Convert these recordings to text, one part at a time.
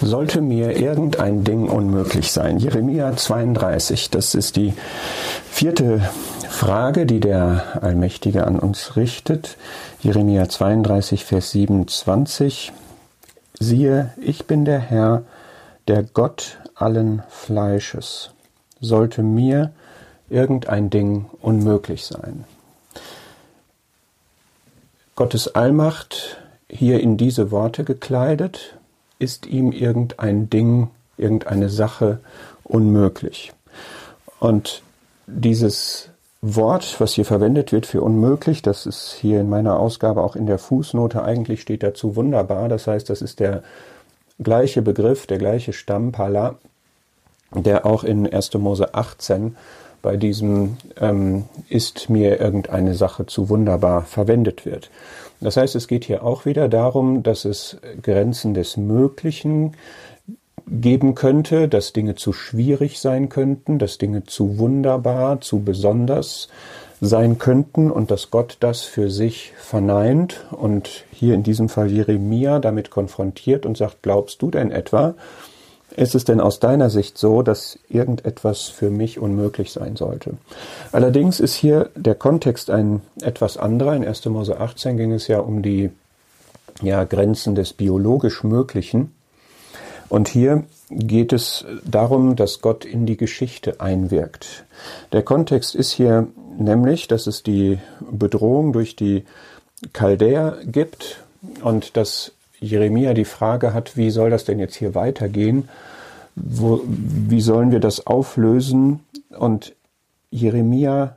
Sollte mir irgendein Ding unmöglich sein? Jeremia 32, das ist die vierte Frage, die der Allmächtige an uns richtet. Jeremia 32, Vers 27. Siehe, ich bin der Herr, der Gott allen Fleisches. Sollte mir irgendein Ding unmöglich sein? Gottes Allmacht hier in diese Worte gekleidet, ist ihm irgendein Ding, irgendeine Sache unmöglich. Und dieses Wort, was hier verwendet wird für unmöglich, das ist hier in meiner Ausgabe auch in der Fußnote, eigentlich steht dazu wunderbar. Das heißt, das ist der gleiche Begriff, der gleiche Stamm, Pala, der auch in 1. Mose 18 bei diesem ähm, ist mir irgendeine Sache zu wunderbar verwendet wird. Das heißt, es geht hier auch wieder darum, dass es Grenzen des Möglichen geben könnte, dass Dinge zu schwierig sein könnten, dass Dinge zu wunderbar, zu besonders sein könnten und dass Gott das für sich verneint und hier in diesem Fall Jeremia damit konfrontiert und sagt, glaubst du denn etwa, ist es denn aus deiner Sicht so, dass irgendetwas für mich unmöglich sein sollte? Allerdings ist hier der Kontext ein etwas anderer. In 1. Mose 18 ging es ja um die ja, Grenzen des biologisch Möglichen. Und hier geht es darum, dass Gott in die Geschichte einwirkt. Der Kontext ist hier nämlich, dass es die Bedrohung durch die Chaldäer gibt und dass Jeremia die Frage hat, wie soll das denn jetzt hier weitergehen? Wo, wie sollen wir das auflösen? Und Jeremia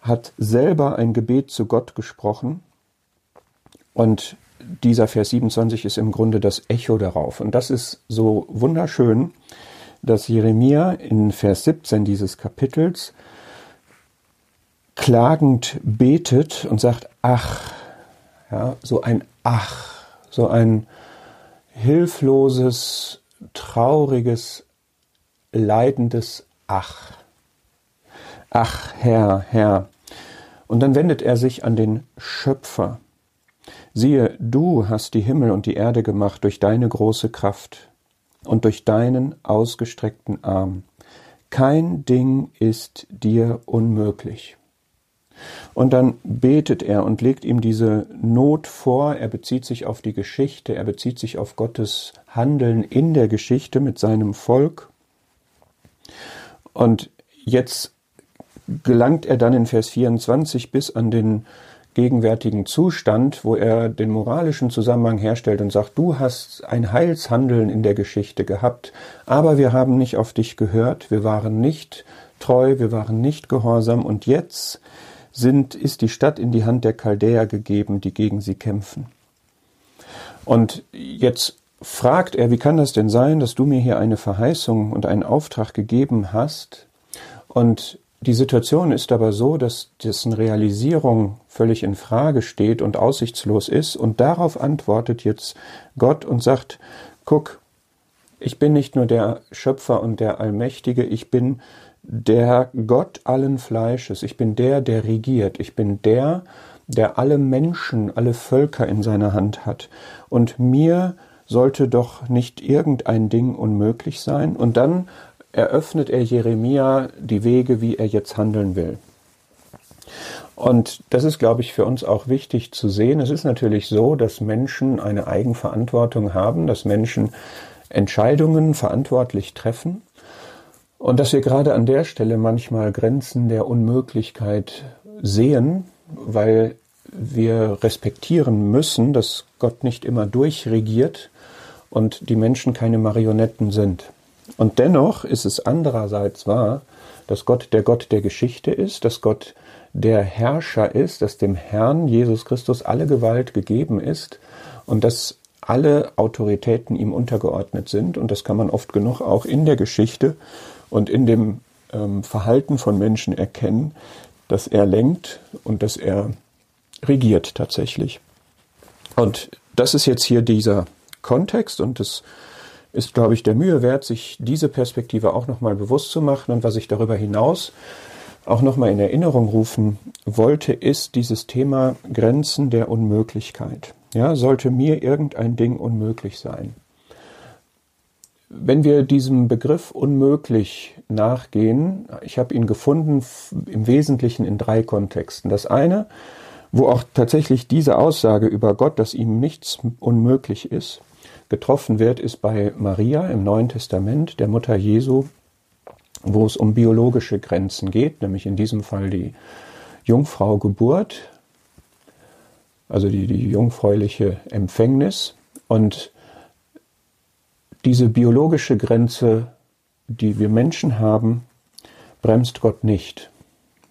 hat selber ein Gebet zu Gott gesprochen. Und dieser Vers 27 ist im Grunde das Echo darauf. Und das ist so wunderschön, dass Jeremia in Vers 17 dieses Kapitels klagend betet und sagt, ach, ja, so ein Ach so ein hilfloses, trauriges, leidendes Ach. Ach, Herr, Herr. Und dann wendet er sich an den Schöpfer. Siehe, du hast die Himmel und die Erde gemacht durch deine große Kraft und durch deinen ausgestreckten Arm. Kein Ding ist dir unmöglich. Und dann betet er und legt ihm diese Not vor. Er bezieht sich auf die Geschichte, er bezieht sich auf Gottes Handeln in der Geschichte mit seinem Volk. Und jetzt gelangt er dann in Vers 24 bis an den gegenwärtigen Zustand, wo er den moralischen Zusammenhang herstellt und sagt, du hast ein Heilshandeln in der Geschichte gehabt, aber wir haben nicht auf dich gehört, wir waren nicht treu, wir waren nicht gehorsam und jetzt sind, ist die Stadt in die Hand der Chaldäer gegeben, die gegen sie kämpfen. Und jetzt fragt er, wie kann das denn sein, dass du mir hier eine Verheißung und einen Auftrag gegeben hast? Und die Situation ist aber so, dass dessen Realisierung völlig in Frage steht und aussichtslos ist. Und darauf antwortet jetzt Gott und sagt, guck, ich bin nicht nur der Schöpfer und der Allmächtige, ich bin der Gott allen Fleisches. Ich bin der, der regiert. Ich bin der, der alle Menschen, alle Völker in seiner Hand hat. Und mir sollte doch nicht irgendein Ding unmöglich sein. Und dann eröffnet er Jeremia die Wege, wie er jetzt handeln will. Und das ist, glaube ich, für uns auch wichtig zu sehen. Es ist natürlich so, dass Menschen eine Eigenverantwortung haben, dass Menschen Entscheidungen verantwortlich treffen. Und dass wir gerade an der Stelle manchmal Grenzen der Unmöglichkeit sehen, weil wir respektieren müssen, dass Gott nicht immer durchregiert und die Menschen keine Marionetten sind. Und dennoch ist es andererseits wahr, dass Gott der Gott der Geschichte ist, dass Gott der Herrscher ist, dass dem Herrn Jesus Christus alle Gewalt gegeben ist und dass alle Autoritäten ihm untergeordnet sind. Und das kann man oft genug auch in der Geschichte und in dem ähm, Verhalten von Menschen erkennen, dass er lenkt und dass er regiert tatsächlich. Und das ist jetzt hier dieser Kontext und es ist, glaube ich, der Mühe wert, sich diese Perspektive auch nochmal bewusst zu machen. Und was ich darüber hinaus auch nochmal in Erinnerung rufen wollte, ist dieses Thema Grenzen der Unmöglichkeit. Ja, sollte mir irgendein Ding unmöglich sein? wenn wir diesem Begriff unmöglich nachgehen, ich habe ihn gefunden im Wesentlichen in drei Kontexten. Das eine, wo auch tatsächlich diese Aussage über Gott, dass ihm nichts unmöglich ist, getroffen wird, ist bei Maria im Neuen Testament, der Mutter Jesu, wo es um biologische Grenzen geht, nämlich in diesem Fall die Jungfrau Geburt, also die, die jungfräuliche Empfängnis. Und diese biologische Grenze, die wir Menschen haben, bremst Gott nicht.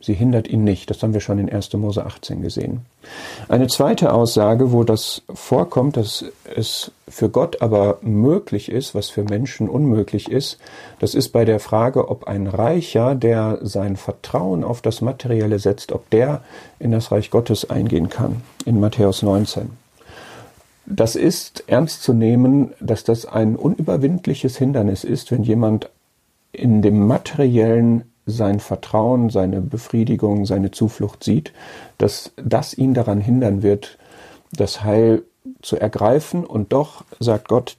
Sie hindert ihn nicht. Das haben wir schon in 1. Mose 18 gesehen. Eine zweite Aussage, wo das vorkommt, dass es für Gott aber möglich ist, was für Menschen unmöglich ist, das ist bei der Frage, ob ein Reicher, der sein Vertrauen auf das Materielle setzt, ob der in das Reich Gottes eingehen kann. In Matthäus 19. Das ist ernst zu nehmen, dass das ein unüberwindliches Hindernis ist, wenn jemand in dem materiellen sein Vertrauen, seine Befriedigung, seine Zuflucht sieht, dass das ihn daran hindern wird, das Heil zu ergreifen. Und doch sagt Gott,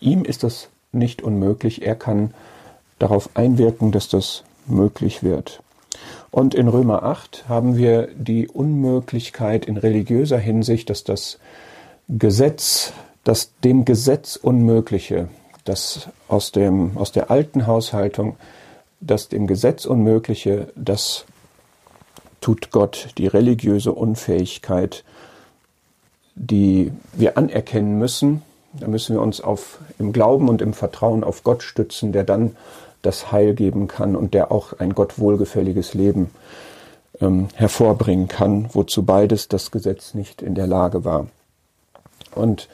ihm ist das nicht unmöglich. Er kann darauf einwirken, dass das möglich wird. Und in Römer 8 haben wir die Unmöglichkeit in religiöser Hinsicht, dass das Gesetz, das dem Gesetz Unmögliche, das aus, dem, aus der alten Haushaltung das dem Gesetz Unmögliche, das tut Gott, die religiöse Unfähigkeit, die wir anerkennen müssen. Da müssen wir uns auf, im Glauben und im Vertrauen auf Gott stützen, der dann das Heil geben kann und der auch ein Gott wohlgefälliges Leben ähm, hervorbringen kann, wozu beides das Gesetz nicht in der Lage war. Und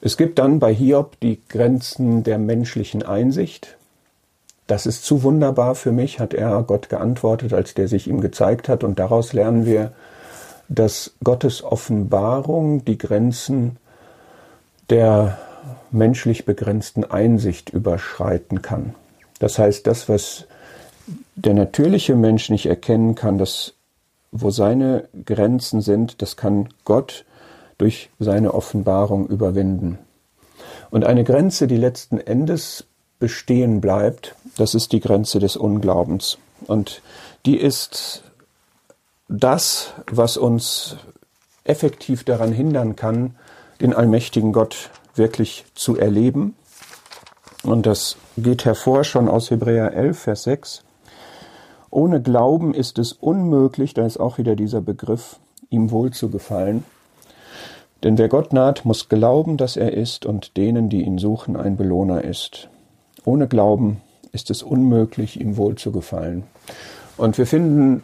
es gibt dann bei Hiob die Grenzen der menschlichen Einsicht, das ist zu wunderbar für mich, hat er Gott geantwortet, als der sich ihm gezeigt hat. Und daraus lernen wir, dass Gottes Offenbarung die Grenzen der menschlich begrenzten Einsicht überschreiten kann. Das heißt, das, was der natürliche Mensch nicht erkennen kann, das, wo seine Grenzen sind, das kann Gott durch seine Offenbarung überwinden. Und eine Grenze, die letzten Endes bestehen bleibt, das ist die Grenze des Unglaubens. Und die ist das, was uns effektiv daran hindern kann, den allmächtigen Gott wirklich zu erleben. Und das geht hervor schon aus Hebräer 11, Vers 6. Ohne Glauben ist es unmöglich, da ist auch wieder dieser Begriff, ihm wohl zu gefallen. Denn wer Gott naht, muss glauben, dass er ist und denen, die ihn suchen, ein Belohner ist. Ohne Glauben ist es unmöglich, ihm wohl zu gefallen. Und wir finden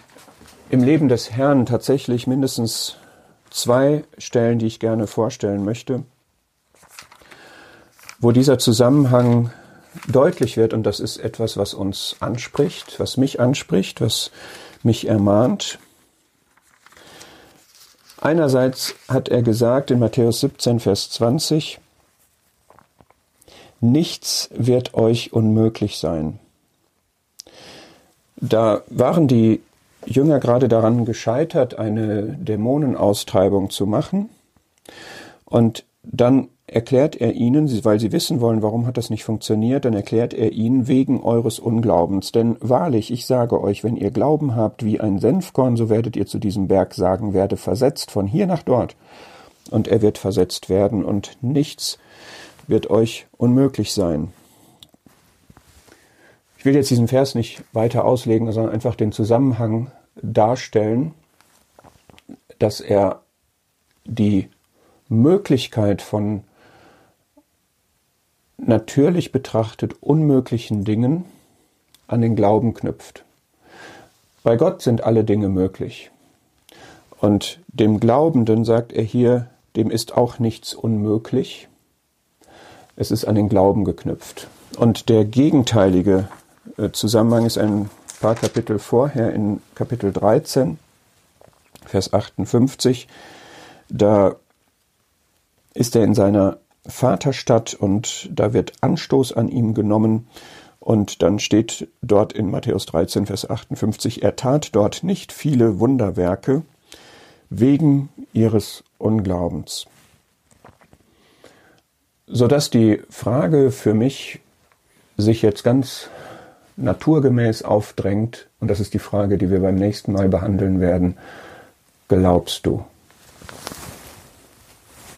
im Leben des Herrn tatsächlich mindestens zwei Stellen, die ich gerne vorstellen möchte, wo dieser Zusammenhang deutlich wird, und das ist etwas, was uns anspricht, was mich anspricht, was mich ermahnt. Einerseits hat er gesagt in Matthäus 17, Vers 20, Nichts wird euch unmöglich sein. Da waren die Jünger gerade daran gescheitert, eine Dämonenaustreibung zu machen. Und dann erklärt er ihnen, weil sie wissen wollen, warum hat das nicht funktioniert, dann erklärt er ihnen wegen eures Unglaubens. Denn wahrlich, ich sage euch, wenn ihr Glauben habt wie ein Senfkorn, so werdet ihr zu diesem Berg sagen, werde versetzt von hier nach dort. Und er wird versetzt werden und nichts wird euch unmöglich sein. Ich will jetzt diesen Vers nicht weiter auslegen, sondern einfach den Zusammenhang darstellen, dass er die Möglichkeit von natürlich betrachtet unmöglichen Dingen an den Glauben knüpft. Bei Gott sind alle Dinge möglich. Und dem Glaubenden sagt er hier, dem ist auch nichts unmöglich. Es ist an den Glauben geknüpft. Und der gegenteilige äh, Zusammenhang ist ein paar Kapitel vorher in Kapitel 13, Vers 58. Da ist er in seiner Vaterstadt und da wird Anstoß an ihm genommen. Und dann steht dort in Matthäus 13, Vers 58, er tat dort nicht viele Wunderwerke wegen ihres Unglaubens sodass die Frage für mich sich jetzt ganz naturgemäß aufdrängt, und das ist die Frage, die wir beim nächsten Mal behandeln werden, glaubst du?